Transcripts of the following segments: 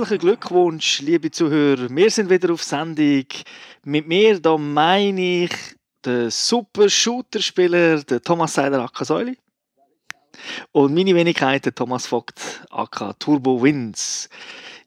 herzlichen Glückwunsch, liebe Zuhörer. Wir sind wieder auf Sendung. Mit mir, da meine ich den super Shooter-Spieler, Thomas Seider Akasäuli. Und meine Wenigkeit, der Thomas Vogt, aka Turbo Wins.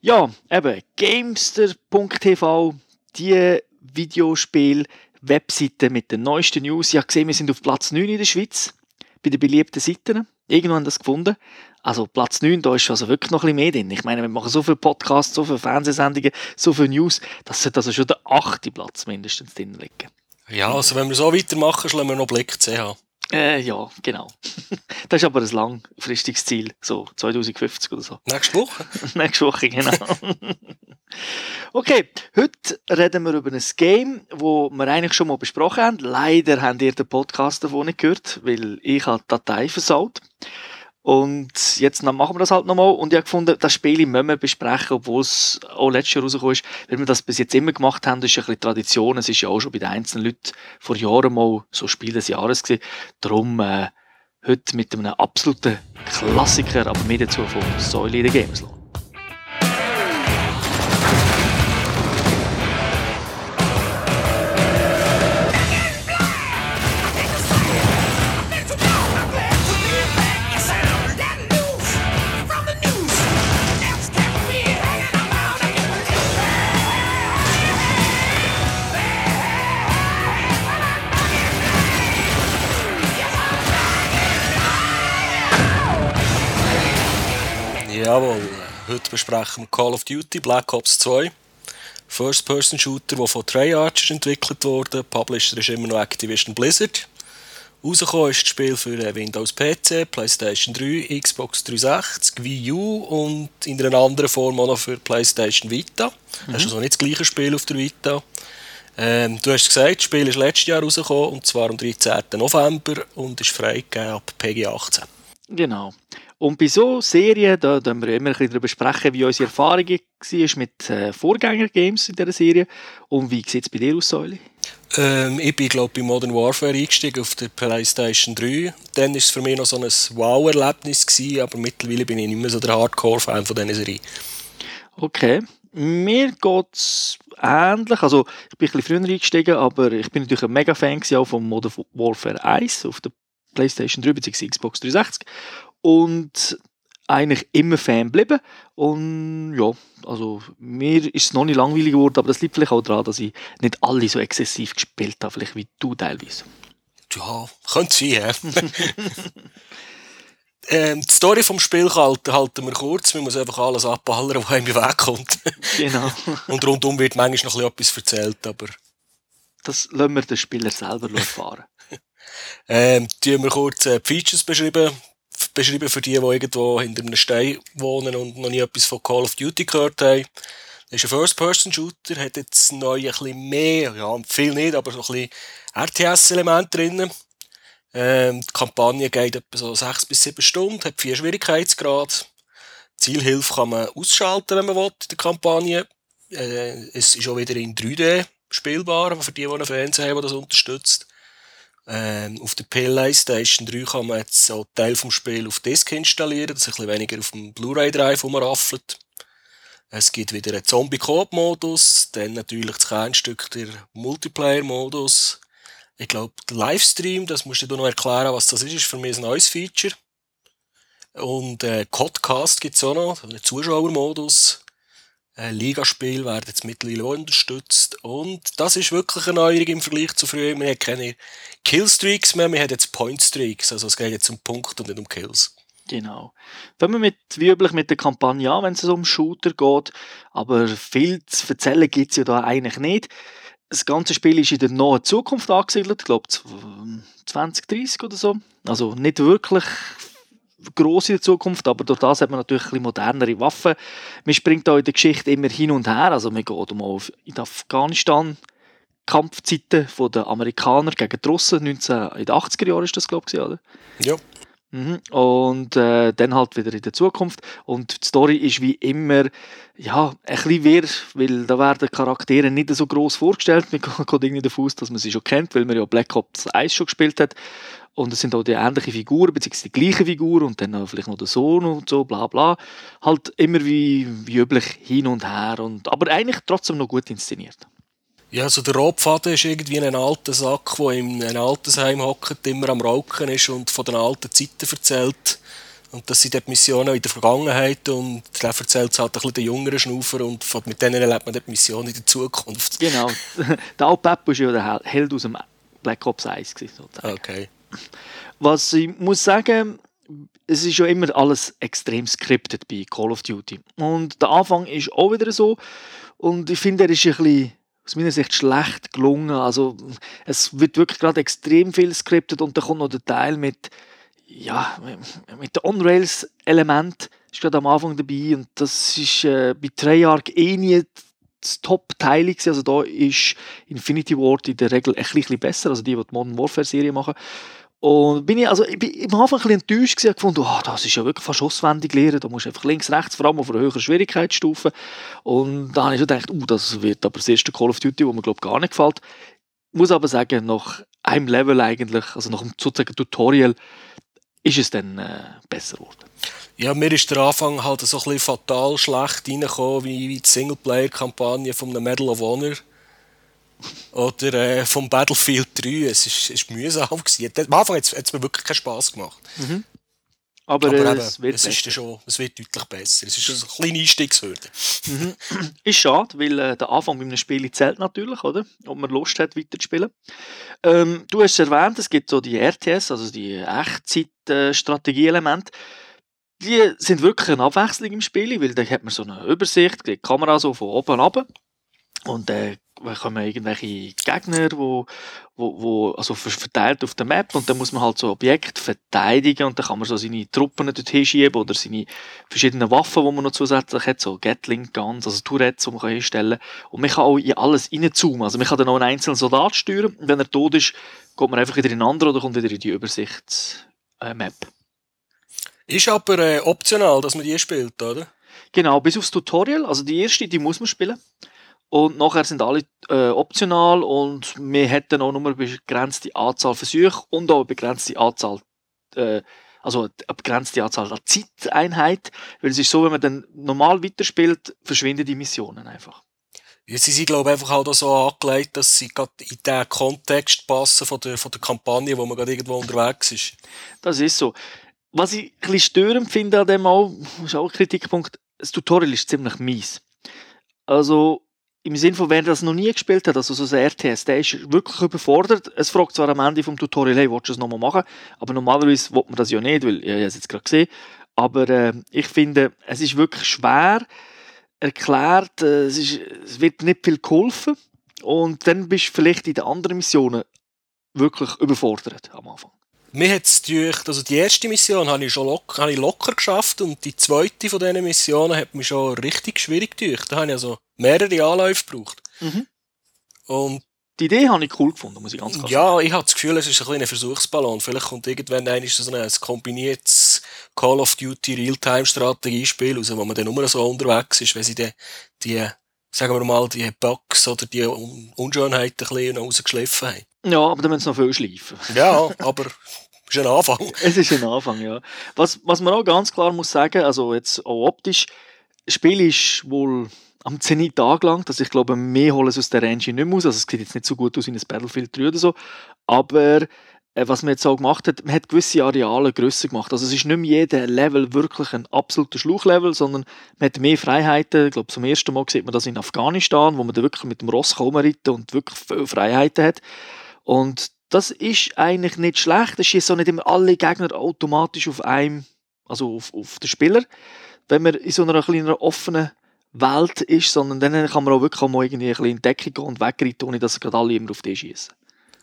Ja, eben, Gamester.tv, die Videospiel-Webseite mit den neuesten News. Ich habe gesehen, wir sind auf Platz 9 in der Schweiz, bei den beliebten Seiten. Irgendwann haben das gefunden. Also Platz 9, da ist also wirklich noch ein bisschen mehr drin. Ich meine, wir machen so viele Podcasts, so viele Fernsehsendungen, so viele News, das sollte also schon der achte Platz mindestens drin liegen. Ja, also wenn wir so weitermachen, schlagen wir noch Blick CH. Äh, ja, genau. das ist aber ein langfristiges Ziel, so 2050 oder so. Nächste Woche? Nächste Woche, genau. okay, heute reden wir über ein Game, das wir eigentlich schon mal besprochen haben. Leider habt ihr den Podcast davon nicht gehört, weil ich die Datei versaut und jetzt machen wir das halt nochmal. Und ich habe gefunden, das Spiel müssen wir besprechen, obwohl es auch letztes Jahr rausgekommen ist. Weil wir das bis jetzt immer gemacht haben, das ist ein bisschen Tradition. Es ist ja auch schon bei den einzelnen Leuten vor Jahren mal so Spiel des Jahres gewesen. Darum äh, heute mit einem absoluten Klassiker, aber mehr dazu von Säule in der Gameslot. Jawohl, heute besprechen wir Call of Duty Black Ops 2. First-Person-Shooter, der von Treyarch entwickelt wurde. Publisher ist immer noch Activision Blizzard. Rausgekommen ist das Spiel für äh, Windows PC, PlayStation 3, Xbox 360, Wii U und in einer anderen Form auch noch für PlayStation Vita. Mhm. Das ist also nicht das gleiche Spiel auf der Vita. Ähm, du hast gesagt, das Spiel ist letztes Jahr rausgekommen, und zwar am 13. November und ist freigegeben ab PG 18. Genau. Und bei so Serien, da, da wir immer ein bisschen darüber sprechen, wie unsere Erfahrung war mit äh, Vorgänger-Games in dieser Serie. Und wie sieht es bei dir aus, Säule? Ähm, ich bin, glaube bei Modern Warfare eingestiegen auf der PlayStation 3. Dann war es für mich noch so ein Wow-Erlebnis, aber mittlerweile bin ich nicht mehr so der Hardcore-Fan von dieser Serie. Okay. Mir geht es ähnlich. Also, ich bin ein bisschen früher eingestiegen, aber ich bin natürlich ein Mega-Fan von Modern Warfare 1 auf der PlayStation 3 bzw. Xbox 360 und eigentlich immer Fan geblieben. Und ja, also mir ist es noch nicht langweilig geworden, aber das liegt vielleicht auch daran, dass ich nicht alle so exzessiv gespielt habe, vielleicht wie du teilweise. Ja, könnte sein, ähm, die Story vom Spiel halten, halten wir kurz. Wir müssen einfach alles abballern, was einem Weg kommt. genau. Und rundum wird manchmal noch etwas erzählt, aber... Das lassen wir den Spieler selber erfahren. ähm, die haben wir kurz äh, die Features beschrieben beschreiben für die, die irgendwo hinter einem Stein wohnen und noch nie etwas von Call of Duty gehört haben. Das ist ein First-Person-Shooter, hat jetzt neu ein bisschen mehr, ja, viel nicht, aber so ein bisschen RTS-Element drin. Ähm, die Kampagne geht etwa so 6 bis 7 Stunden, hat vier Schwierigkeitsgrade. Zielhilfe kann man ausschalten, wenn man will, in der Kampagne. Äh, es ist auch wieder in 3D spielbar, für die, die einen Fernseher haben, der das unterstützt. Ähm, auf der PlayStation 3 kann man jetzt so Teil vom Spiel auf Disk installieren, dass ein bisschen weniger auf dem Blu-ray-Drive rumraffelt. Es gibt wieder einen Zombie-Coop-Modus, dann natürlich das Kernstück der Multiplayer-Modus. Ich glaube, Livestream, das musst du noch erklären, was das ist, ist für mich ein neues Feature. Und äh, Codcast gibt es auch noch, einen Zuschauermodus. Äh, Ligaspiel werden jetzt mittlerweile unterstützt. Und das ist wirklich eine Neuerung im Vergleich zu früher. Wir haben keine Killstreaks mehr, wir haben jetzt Pointstreaks. Also es geht jetzt um Punkte und nicht um Kills. Genau. Wenn wir mit, wie üblich mit der Kampagne an, wenn es um Shooter geht, aber viel zu erzählen gibt es ja da eigentlich nicht. Das ganze Spiel ist in der nahen Zukunft angesiedelt, ich glaube 2030 oder so. Also nicht wirklich gross in der Zukunft, aber durch das hat man natürlich ein modernere Waffen. Man springt da in der Geschichte immer hin und her, also man geht mal in Afghanistan, Kampfzeiten der Amerikaner gegen die Russen, 19, in den 80er Jahren ist das glaube ich, oder? Ja. Mhm. Und äh, dann halt wieder in der Zukunft. Und die Story ist wie immer ja, ein bisschen wirr, weil da werden Charaktere nicht so groß vorgestellt. Man geht irgendwie davon aus, dass man sie schon kennt, weil man ja Black Ops 1 schon gespielt hat. Und es sind auch die ähnlichen Figuren, beziehungsweise die gleichen Figuren und dann vielleicht noch der Sohn und so, bla bla. Halt immer wie, wie üblich hin und her. Und, aber eigentlich trotzdem noch gut inszeniert. Ja, also der Rotfaden ist irgendwie ein alter Sack, der in einem Altersheim hockt, immer am Rauchen ist und von den alten Zeiten erzählt. Und das sind dort Missionen in der Vergangenheit und der erzählt es halt ein bisschen den jüngeren Schnufer und mit denen erlebt man dort Missionen in der Zukunft. Genau. der Al Peppo war ja der Held aus dem Black Ops 1. Sozusagen. Okay. Was ich muss sagen, es ist ja immer alles extrem skriptet bei Call of Duty. Und der Anfang ist auch wieder so. Und ich finde, er ist ein bisschen aus meiner Sicht schlecht gelungen. Also es wird wirklich gerade extrem viel skriptet und dann kommt noch der Teil mit ja, mit den On-Rails-Element ist gerade am Anfang dabei und das ist äh, bei Treyarch eh nie das Top-Teil Also da ist Infinity Ward in der Regel ein bisschen besser, also die, die die Modern Warfare-Serie machen. Und bin ich, also ich bin am Anfang ein bisschen enttäuscht gewesen, gefunden, oh, das ist ja wirklich fast auswendig lernen, da musst du einfach links, rechts, vor allem auf einer höheren Schwierigkeitsstufe. Und da habe ich so gedacht, uh, das wird aber das erste Call of Duty, wo mir glaube gar nicht gefällt. Ich muss aber sagen, nach einem Level eigentlich, also nach einem sozusagen Tutorial, ist es dann äh, besser geworden. Ja, mir ist der Anfang halt so ein bisschen fatal schlecht reingekommen, wie, wie die Singleplayer-Kampagne von Medal of Honor oder äh, vom Battlefield 3. Es ist, ist mühsam gewesen. Am Anfang hat es mir wirklich keinen Spass gemacht. Mhm. Aber, Aber eben, es, wird es, ist schon, es wird deutlich besser. Es ist eine kleine Einstiegshürde. Mhm. Ist schade, weil äh, der Anfang bei einem Spiel zählt natürlich, oder? Ob man Lust hat, weiterzuspielen. Ähm, du hast erwähnt, es gibt so die RTS, also die Echtzeit-Strategie-Elemente. Die sind wirklich eine Abwechslung im Spiel, weil da hat man so eine Übersicht, die Kamera so von oben ab und äh, kommen irgendwelche Gegner, wo, wo, wo, also verteilt auf der Map und dann muss man halt so Objekte verteidigen und dann kann man so seine Truppen dorthin schieben oder seine verschiedenen Waffen, die man noch zusätzlich hat, so Gatling Guns, also Tourettes, die man hinstellen kann. Und man kann auch in alles reinzoomen, also man kann dann auch einen einzelnen Soldat steuern und wenn er tot ist, geht man einfach wieder in einen anderen oder kommt wieder in die Übersichtsmap. Äh, ist aber äh, optional, dass man die spielt, oder? Genau, bis aufs Tutorial, also die erste, die muss man spielen. Und nachher sind alle äh, optional und wir hätten auch nur eine begrenzte Anzahl Versuche und auch eine begrenzte Anzahl, äh, also eine begrenzte Anzahl an Zeiteinheit. Weil es ist so, wenn man dann normal weiterspielt, verschwinden die Missionen einfach. Ja, sie sind, glaube ich, einfach auch so angelegt, dass sie gerade in den Kontext passen von der, von der Kampagne, wo man gerade irgendwo unterwegs ist. Das ist so. Was ich ein bisschen störend finde an dem auch, ist auch ein Kritikpunkt, das Tutorial ist ziemlich mies. Also, im Sinne von, wer das noch nie gespielt hat, also so ein RTS, der ist wirklich überfordert. Es fragt zwar am Ende vom Tutorial, hey, willst du es nochmal machen? Aber normalerweise will man das ja nicht, weil, ja, ich es jetzt gerade gesehen. Aber äh, ich finde, es ist wirklich schwer erklärt, äh, es, ist, es wird nicht viel geholfen. Und dann bist du vielleicht in den anderen Missionen wirklich überfordert am Anfang. Mir hat es gedacht, also die erste Mission habe ich schon locker, habe ich locker geschafft und die zweite von diesen Missionen hat mich schon richtig schwierig gedacht. Da habe ich also mehrere Anläufe gebraucht. Mhm. Und die Idee habe ich cool gefunden, muss ich ganz klar sagen. Ja, ich habe das Gefühl, es ist ein kleiner Versuchsballon. Vielleicht kommt irgendwann ein, so ein kombiniertes Call of Duty Realtime-Strategiespiel raus, wo man dann nur so unterwegs ist, wenn sie die, die sagen wir mal, die Bugs oder die Unschönheiten ein bisschen rausgeschliffen haben. Ja, aber dann müssen sie noch viel schleifen. Ja, aber ist ein Anfang. es ist ein Anfang, ja. Was, was man auch ganz klar muss sagen, also jetzt auch optisch, das Spiel ist wohl am Zenit angelangt. Also ich glaube, mehr holen sie aus der Engine nicht mehr aus. Also es sieht jetzt nicht so gut aus wie ein Battlefield 3 oder so. Aber äh, was man jetzt auch gemacht hat, man hat gewisse Areale grösser gemacht. Also es ist nicht mehr jeder Level wirklich ein absoluter Schluchlevel, sondern man hat mehr Freiheiten. Ich glaube, zum ersten Mal sieht man das in Afghanistan, wo man da wirklich mit dem Ross reiten und wirklich viele Freiheiten hat. Und das ist eigentlich nicht schlecht. Es schießt so nicht immer alle Gegner automatisch auf einem, also auf, auf den Spieler. Wenn man in so einer kleinen offenen Welt ist, sondern dann kann man auch wirklich mal irgendwie ein bisschen in Deckung gehen und wegreiten, ohne dass gerade alle immer auf dich schießen.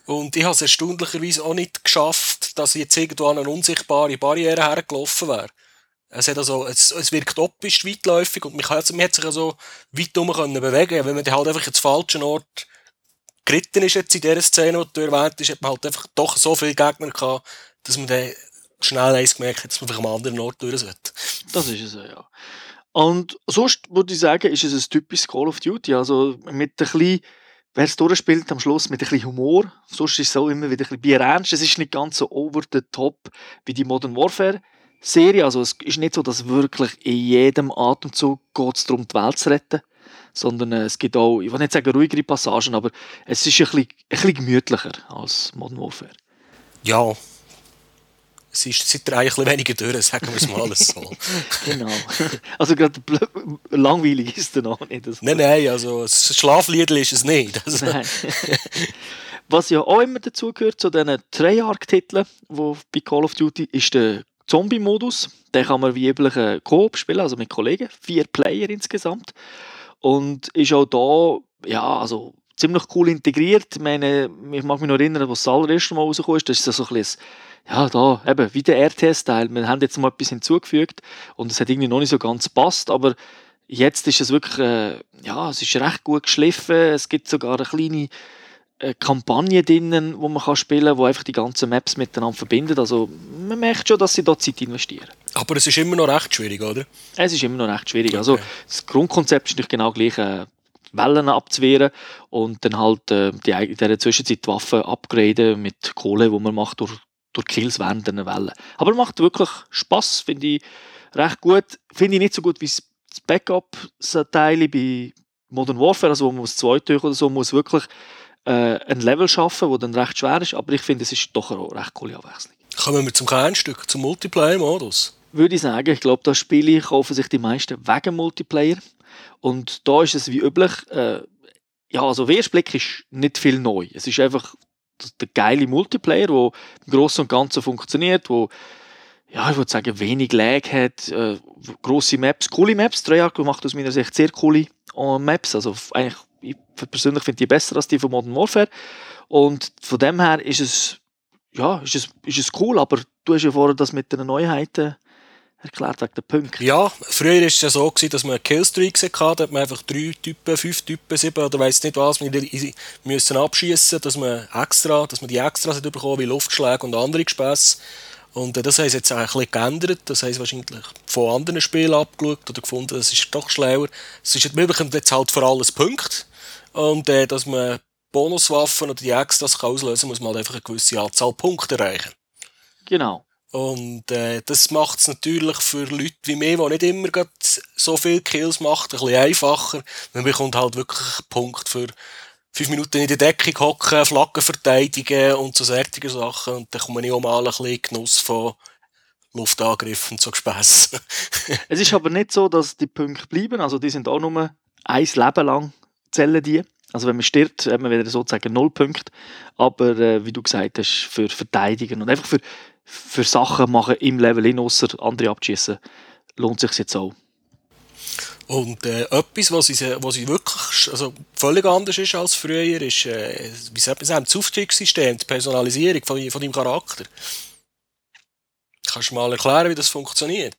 Und ich habe es erstaunlicherweise auch nicht geschafft, dass ich jetzt irgendwo an eine unsichtbare Barriere hergelaufen wäre. Es, hat also, es, es wirkt optisch weitläufig und man, kann, man hat sich also weit herum bewegen. Wenn man halt einfach ins falschen Ort geritten ist jetzt in dieser Szene, die du erwähnt hast, hat man halt einfach doch so viele Gegner gehabt, dass man dann schnell eins gemerkt hat, dass man vielleicht am anderen Ort durch sollte. Das ist es ja. Und sonst würde ich sagen, ist es ein typisches Call of Duty. Also mit ein bisschen wer es durchspielt, am Schluss mit ein bisschen Humor. Sonst ist es auch immer wieder ein bisschen Bier ernst. Es ist nicht ganz so over the top wie die Modern Warfare Serie. Also es ist nicht so, dass wirklich in jedem Atemzug geht es darum, die Welt zu retten. Sondern äh, es gibt auch, ich will nicht sagen ruhigere Passagen, aber es ist ein bisschen, ein bisschen gemütlicher als Modern Warfare. Ja, es ist seit eigentlich ein weniger durch, sagen wir es mal alles so. genau. Also gerade langweilig ist es noch nicht. Nein, nein, also ein Schlaflied ist es nicht. Also. Nein. Was ja auch immer dazu gehört, zu diesen Treyarch-Titeln, die bei Call of Duty, ist der Zombie-Modus. Den kann man wie üblich Coop spielen, also mit Kollegen. Vier Player insgesamt. Und ist auch da, ja, also ziemlich cool integriert. Ich, meine, ich mag mich noch erinnern, als das allererste Mal rausgekommen ist, das ist so ein bisschen ja, da, eben, wie der RTS-Teil. Wir haben jetzt mal etwas hinzugefügt und es hat irgendwie noch nicht so ganz passt, aber jetzt ist es wirklich, äh, ja, es ist recht gut geschliffen. Es gibt sogar eine kleine Kampagne drinnen, wo man kann spielen kann, die einfach die ganzen Maps miteinander verbindet. Also man merkt schon, dass sie da Zeit investieren. Aber es ist immer noch recht schwierig, oder? Es ist immer noch recht schwierig. Also, okay. Also das Grundkonzept ist nicht genau gleich. Äh, Wellen abzuwehren und dann halt äh, die, in dieser Zwischenzeit die Waffen upgraden mit Kohle, wo man macht durch durch Kills während einer Welle. Aber macht wirklich Spaß, finde ich recht gut. Finde ich nicht so gut wie das Backup-Teil bei Modern Warfare, also wo man aus zwei Tücher oder so muss wirklich äh, ein Level schaffen, wo dann recht schwer ist. Aber ich finde, es ist doch eine recht coole Abwechslung. Kommen wir zum Kernstück, zum Multiplayer-Modus. Würde ich sagen, ich glaube, das Spiele kaufen sich die meisten wegen Multiplayer. Und da ist es wie üblich, äh, ja, also auf ersten Blick ist nicht viel neu. Es ist einfach der geile Multiplayer, der im Großen und Ganzen funktioniert, wo ja, ich würde sagen, wenig Lag hat, äh, grosse Maps, coole Maps. Treyarch macht aus meiner Sicht sehr coole äh, Maps. Also eigentlich, ich persönlich finde die besser als die von Modern Warfare. Und von dem her ist es, ja, ist es, ist es cool, aber du hast ja vorher das mit den Neuheiten erklärt wegen der Punkte. Ja, früher war es ja so, gewesen, dass man Killstreaks hatte, da hat man einfach drei Typen, fünf Typen, sieben oder weiss nicht was, wir müssen abschießen, dass man extra, dass man die Extras bekommen wie Luftschläge und andere Gespässe. Und äh, das haben sie jetzt auch ein bisschen geändert. Das haben wahrscheinlich von anderen Spielen abgeschaut oder gefunden, das ist doch schlauer. Es ist jetzt halt vor allem Punkt. Und äh, dass man Bonuswaffen oder die Extras kann auslösen muss man halt einfach eine gewisse Anzahl Punkte erreichen. Genau. Und äh, das macht es natürlich für Leute wie mir, die nicht immer so viele Kills machen, ein bisschen einfacher. Man bekommt halt wirklich einen Punkt für fünf Minuten in der Deckung hocken, Flaggen verteidigen und so solche Sachen. Und dann kommt man auch mal ein bisschen Genuss von Luftangriffen zu Gespässen. es ist aber nicht so, dass die Punkte bleiben. Also die sind auch nur ein Leben lang zählen die. Also wenn man stirbt, hat man wieder sozusagen null Punkte. Aber äh, wie du gesagt hast, für Verteidigen und einfach für für Sachen machen im Level hin, außer andere abschießen, lohnt sich jetzt auch. Und äh, etwas, was, ich, was ich wirklich also völlig anders ist als früher, ist, äh, wie sagt man das Aufstiegssystem, die Personalisierung von, von deinem Charakter. Kannst du mal erklären, wie das funktioniert?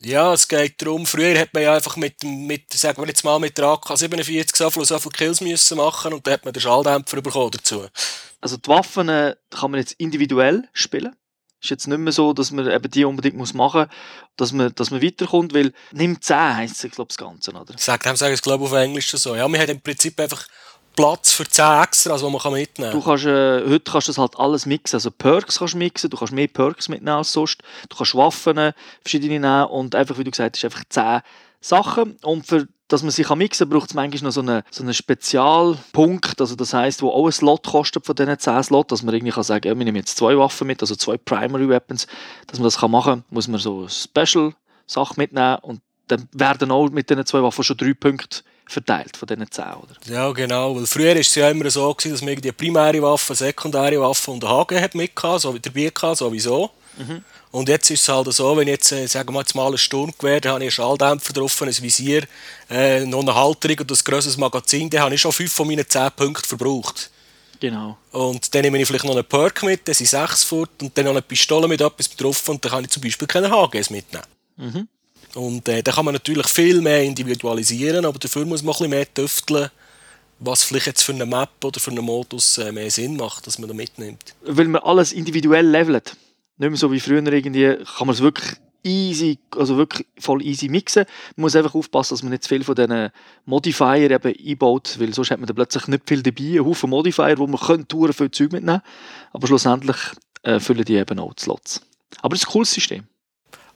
Ja, es geht darum, früher hat man ja einfach mit, mit sagen wir jetzt mal, mit der AK-47 so viele, so viele Kills müssen machen und dann hat man den Schalldämpfer bekommen dazu. Also die Waffen äh, kann man jetzt individuell spielen ist jetzt nicht mehr so, dass man eben die unbedingt muss machen muss, dass man, dass man weiterkommt, weil nimm 10 heisst es, glaube ich, das Ganze, oder? Sagt, haben sagen es, glaube ich, auf Englisch so. Ja, wir haben im Prinzip einfach Platz für 10 Extras, die man mitnehmen kann. Du kannst, äh, heute kannst du das halt alles mixen, also Perks kannst du mixen, du kannst mehr Perks mitnehmen als sonst, du kannst Waffen äh, verschiedene nehmen und einfach, wie du gesagt hast, einfach 10 Sachen. Und für dass man sich mixen kann, braucht es manchmal noch so einen, so einen Spezialpunkt, also das heißt, wo auch ein Slot kostet von diesen 10 Slots, dass man irgendwie kann sagen, ja, wir nehmen jetzt zwei Waffen mit, also zwei Primary Weapons, dass man das kann machen kann, muss man so eine Special-Sache mitnehmen. Und dann werden auch mit diesen zwei Waffen schon drei Punkte verteilt von diesen 10, oder? Ja, genau, weil früher war es ja immer so, gewesen, dass man die primäre Waffe, sekundäre Waffe und einen Haken hat mitgehabt, so wie dabei gehabt, sowieso. Mhm. Und jetzt ist es halt so, wenn ich jetzt, äh, sagen wir jetzt mal, ein Sturmgewehr, dann habe ich einen Schalldämpfer drauf, ein Visier, äh, noch eine Halterung und ein grosses Magazin, dann habe ich schon fünf von meinen zehn Punkten verbraucht. Genau. Und dann nehme ich vielleicht noch einen Perk mit, dann sind sechs fort und dann noch eine Pistole mit etwas drauf und dann kann ich zum Beispiel keine HGs mitnehmen. Mhm. Und äh, dann kann man natürlich viel mehr individualisieren, aber dafür muss man ein mehr tüfteln, was vielleicht jetzt für eine Map oder für einen Modus äh, mehr Sinn macht, dass man da mitnimmt. Weil man alles individuell levelt nicht mehr so wie früher irgendwie, kann man es wirklich easy, also wirklich voll easy mixen. Man muss einfach aufpassen, dass man nicht zu viel von diesen Modifier eben einbaut, weil sonst hat man dann plötzlich nicht viel dabei, einen Haufen Modifier, wo man könnte viel Zeug mitnehmen aber schlussendlich äh, füllen die eben auch die Slots. Aber es ist ein cooles System.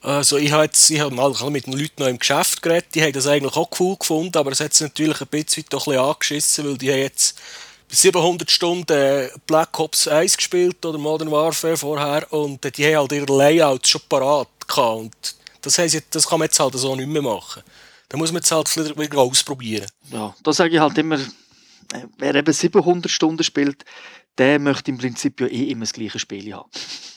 Also ich habe jetzt, ich habe mal mit den Leuten noch im Geschäft geredet, die haben das eigentlich auch cool gefunden, aber es hat sich natürlich ein bisschen, doch ein bisschen angeschissen, weil die haben jetzt 700 Stunden Black Ops 1 gespielt oder Modern Warfare vorher und die haben halt ihre Layouts schon parat gehabt und das, heisst, das kann man jetzt halt so nicht mehr machen. Da muss man jetzt halt wieder ausprobieren. Ja, da sage ich halt immer, wer eben 700 Stunden spielt, der möchte im Prinzip ja eh immer das gleiche Spiel haben.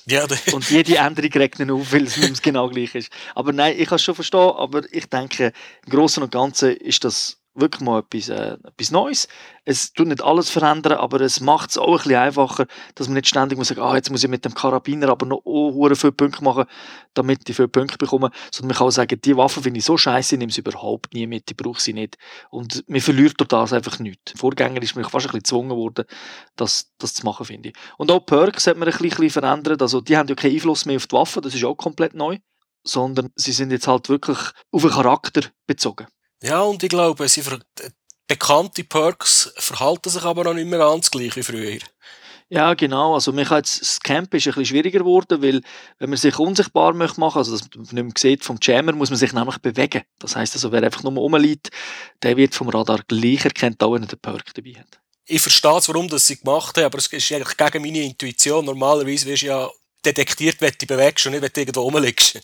Ja, und jede Änderung regt ihn auf, weil es nicht genau gleich ist. Aber nein, ich kann es schon verstehen, aber ich denke, im Großen und Ganzen ist das wirklich mal etwas, äh, etwas Neues. Es tut nicht alles verändern, aber es macht es auch ein bisschen einfacher, dass man nicht ständig muss sagen, ah, jetzt muss ich mit dem Karabiner aber noch oh, viele Punkte machen, damit ich viele Punkte bekomme. Sondern man kann auch sagen, die Waffe finde ich so scheiße, ich nehme sie überhaupt nie mit, ich brauche sie nicht. Und man verliert durch das einfach nichts. Vorgänger ist mir fast ein bisschen gezwungen worden, das, das zu machen, finde ich. Und auch Perks hat man ein bisschen verändert. Also die haben ja keinen Einfluss mehr auf die Waffe, das ist auch komplett neu. Sondern sie sind jetzt halt wirklich auf den Charakter bezogen. Ja, und ich glaube, sie bekannte Perks verhalten sich aber noch nicht mehr ganz gleich wie früher. Ja, genau. Also, mich jetzt, das Camp ist ein bisschen schwieriger geworden, weil, wenn man sich unsichtbar möchte machen, also, dass man nicht mehr sieht vom Jammer, muss man sich nämlich bewegen. Das heisst also, wer einfach nur rumliegt, der wird vom Radar gleich erkannt, auch wenn er den Perk dabei hat. Ich verstehe warum das sie gemacht haben, aber es ist eigentlich gegen meine Intuition. Normalerweise wirst du ja detektiert, wenn du bewegst und nicht, wenn du irgendwo rumliegst.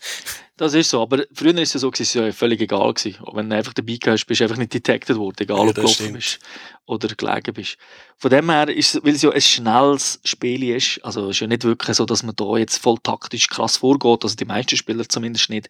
Das ist so, aber früher ist es so, es ja völlig egal gewesen. wenn du einfach dabei gehst, bist du einfach nicht detected worden, egal ja, ob du gelaufen bist oder gelegen bist. Von dem her ist weil es ja ein schnelles Spiel ist, also es ist ja nicht wirklich so, dass man da jetzt voll taktisch krass vorgeht, also die meisten Spieler zumindest nicht,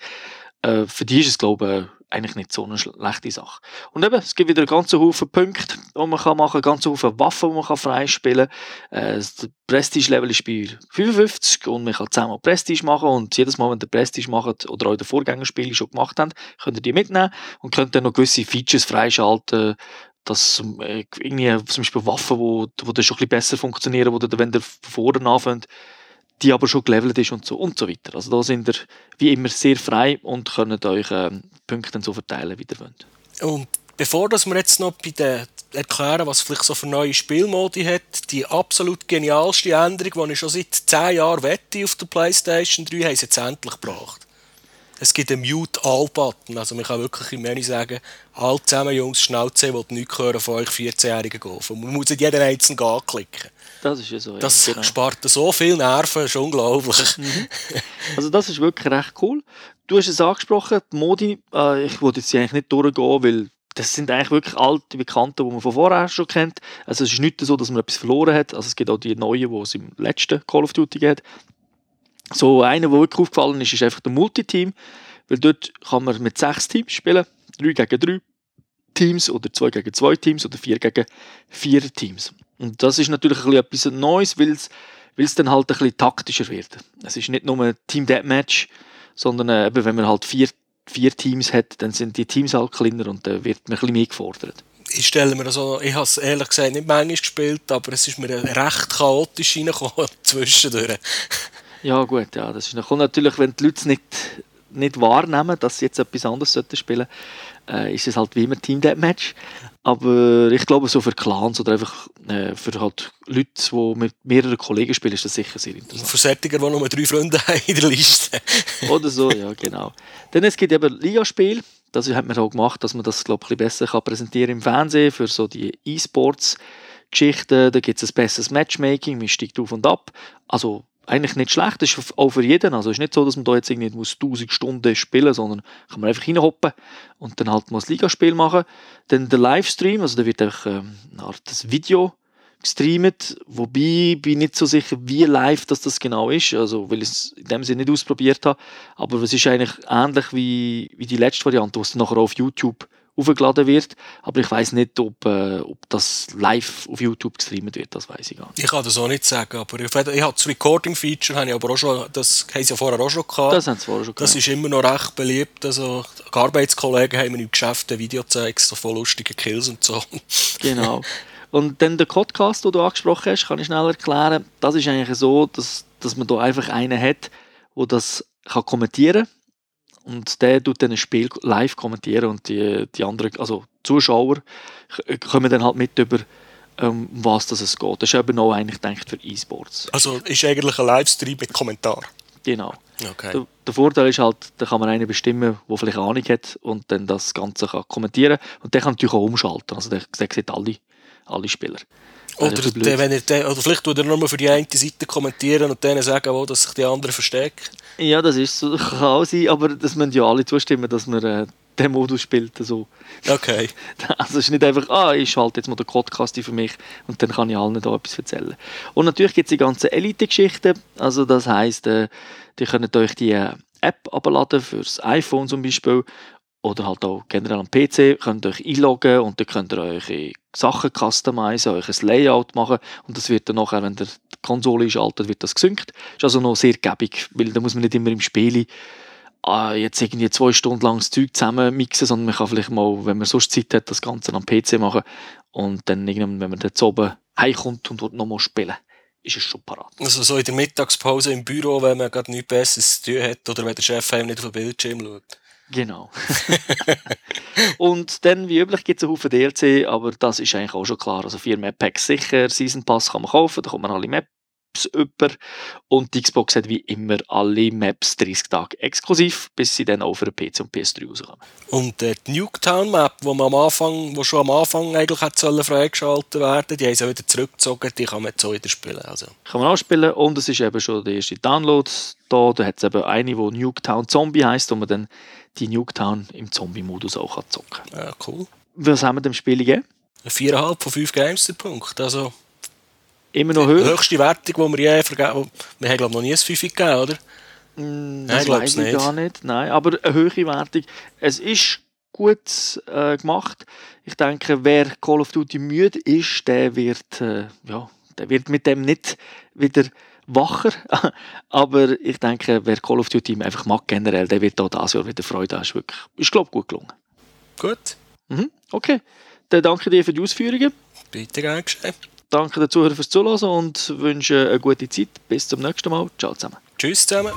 äh, für die ist es, glaube ich, eigentlich nicht so eine schlechte Sache. Und eben, es gibt wieder einen ganzen Haufen Punkte, die man kann machen kann, einen ganzen Haufen Waffen, die man kann freispielen kann. Äh, das Prestige-Level ist bei 55 und man kann zehnmal Prestige machen und jedes Mal, wenn ihr Prestige macht oder auch in schon gemacht habt, könnt ihr die mitnehmen und könnt dann noch gewisse Features freischalten, dass äh, irgendwie zum Beispiel Waffen, wo, wo dann schon ein bisschen besser funktionieren, wo ihr, wenn ihr vorne anfängt, die aber schon gelevelt ist und so und so weiter. Also da sind ihr wie immer sehr frei und könnt euch ähm, Punkte so verteilen, wie ihr wollt. Und bevor dass wir jetzt noch bei den erklären, was vielleicht so für neue Spielmodi hat, die absolut genialste Änderung, die ich schon seit 10 Jahren wette auf der Playstation 3, haben sie jetzt endlich gebracht. Es gibt einen Mute-All-Button. Also man kann wirklich im Menü sagen, all zusammen Jungs, Schnauze, ich will nichts hören von euch 14-Jährigen golfen. Man muss nicht jeden einzelnen anklicken. Das ist ja so. Ja, das genau. spart so viel Nerven, das ist unglaublich. Mhm. Also das ist wirklich recht cool. Du hast es angesprochen, die Modi, äh, ich wollte jetzt eigentlich nicht durchgehen, weil das sind eigentlich wirklich alte Bekannte, die man von vorher schon kennt. Also es ist nicht so, dass man etwas verloren hat. Also es gibt auch die neuen, die es im letzten Call of Duty gibt. So einer, der wirklich aufgefallen ist, ist einfach der Multiteam, weil dort kann man mit sechs Teams spielen, drei gegen drei Teams oder zwei gegen zwei Teams oder vier gegen vier Teams. Und das ist natürlich ein etwas Neues, weil es, weil es dann halt ein bisschen taktischer wird. Es ist nicht nur ein Team Deathmatch, sondern äh, eben, wenn man halt vier, vier Teams hat, dann sind die Teams halt kleiner und dann wird man ein bisschen mehr gefordert ich stelle mir das so, ich habe es ehrlich gesagt nicht manchmal gespielt, aber es ist mir recht chaotisch reingekommen zwischendurch. Ja, gut, ja. Das ist, kommt natürlich, wenn die Leute es nicht, nicht wahrnehmen, dass sie jetzt etwas anderes spielen sollten, äh, ist es halt wie immer Team Deathmatch. Aber ich glaube, so für Clans oder einfach äh, für halt Leute, die mit mehreren Kollegen spielen, ist das sicher sehr interessant. Für Sättiger, die nur drei Freunde haben in der Liste. oder so, ja, genau. Dann es gibt eben Ligaspiel. Das hat man auch gemacht, dass man das, glaube ich, besser kann präsentieren im Fernsehen für so die E-Sports. Geschichten, da gibt es ein besseres Matchmaking, man steigt auf und ab. Also eigentlich nicht schlecht. Das ist auch für jeden. Also es ist nicht so, dass man da jetzt irgendwie muss 1000 Stunden spielen muss, sondern kann man einfach hinhoppen und dann halt mal das Ligaspiel machen. Dann der Livestream, also da wird einfach ähm, eine Art das Video gestreamt, wobei bin ich nicht so sicher, wie live das, das genau ist, also weil ich es in dem Sinne nicht ausprobiert habe, aber es ist eigentlich ähnlich wie, wie die letzte Variante, was dann nachher auf YouTube aufgeladen wird. Aber ich weiß nicht, ob, äh, ob das live auf YouTube gestreamt wird, das weiß ich gar nicht. Ich kann das auch nicht sagen, aber ich, ich habe das Recording-Feature, habe ich aber auch schon, das haben sie ja vorher auch schon gehabt. Das haben sie vorher schon gehabt. Das ist immer noch recht beliebt. Also, die Arbeitskollegen haben mir im Geschäft ein Video gezeigt, so voll lustige Kills und so. Genau. Und dann der Podcast, den du angesprochen hast, kann ich schnell erklären. Das ist eigentlich so, dass, dass man da einfach einen hat, der das kann kommentieren und der tut dann ein Spiel live kommentieren und die, die anderen, also Zuschauer, kommen dann halt mit über um was das es geht. Das ist eben auch eigentlich gedacht für E-Sports. Also ist eigentlich ein Livestream mit Kommentar? Genau. Okay. Der, der, Vorteil ist halt, da kann man einen bestimmen, der vielleicht Ahnung hat und dann das Ganze kann kommentieren und der kann natürlich auch umschalten. Also der, der sieht alle, alle Spieler. Oder, der, wenn den, oder vielleicht tut er nur für die eine Seite kommentieren und denen sagen, oh, dass sich die anderen verstecken. Ja, das ist so, kann auch sein, aber das müssen ja alle zustimmen, dass man äh, den Modus spielt. Also. Okay. Also es ist nicht einfach, ah, ich schalte jetzt mal den Podcast für mich und dann kann ich allen da etwas erzählen. Und natürlich gibt es die ganzen Elite-Geschichten, also das heisst, äh, die könnt euch die äh, App abladen fürs iPhone zum Beispiel oder halt auch generell am PC, könnt ihr euch einloggen und dann könnt ihr eure Sachen customizen, euch ein Layout machen und das wird dann nachher, wenn der die Konsole einschaltet, wird das gesynkt. Ist also noch sehr gäbig, weil da muss man nicht immer im Spiel äh, jetzt irgendwie zwei Stunden lang das Zeug zusammen mixen, sondern man kann vielleicht mal, wenn man sonst Zeit hat, das Ganze am PC machen und dann irgendwann, wenn man dann zu oben heimkommt und dort nochmal spielen ist es schon parat. Also so in der Mittagspause im Büro, wenn man gerade nichts Besseres zu tun hat oder wenn der Chef einem nicht auf den Bildschirm schaut. Genau. und dann, wie üblich, gibt es einen Haufen DLC, aber das ist eigentlich auch schon klar. Also vier Map Packs sicher, Season Pass kann man kaufen, da kommt man alle Map Maps über und die Xbox hat wie immer alle Maps 30 Tage exklusiv, bis sie dann auch für PC und PS3 rauskommen. Und äh, die Nuketown Map, wo man am Anfang, wo schon am Anfang eigentlich hat sollen freigeschaltet werden, die haben sie wieder zurückgezogen, die kann man jetzt auch wieder spielen. Also. Kann man auch spielen und es ist eben schon der erste Download da, da hat es eben eine, die Nuketown Zombie heisst, wo man dann die Nuketown im Zombie-Modus auch zocken kann. Ja, cool. Was haben wir dem Spiel gegeben? 4,5 von 5 Games der Punkt, also Immer noch höher. Die höchste Wertung, die wir je vergeben Wir haben, glaube ich, noch nie ein 5 gegeben, oder? Mm, Nein, weiß ich nicht. gar nicht. Nein, aber eine höhere Wertung. Es ist gut äh, gemacht. Ich denke, wer Call of Duty müde ist, der wird, äh, ja, der wird mit dem nicht wieder wacher. Aber ich denke, wer Call of Duty einfach mag generell, der wird auch das Jahr wieder Freude haben. Ist wirklich, ist glaube gut gelungen. Gut. Mhm, okay. Dann danke dir für die Ausführungen. Bitte gerne geschehen. Danke den Zuhörern fürs Zuhören und wünsche eine gute Zeit. Bis zum nächsten Mal. Ciao zusammen. Tschüss zusammen.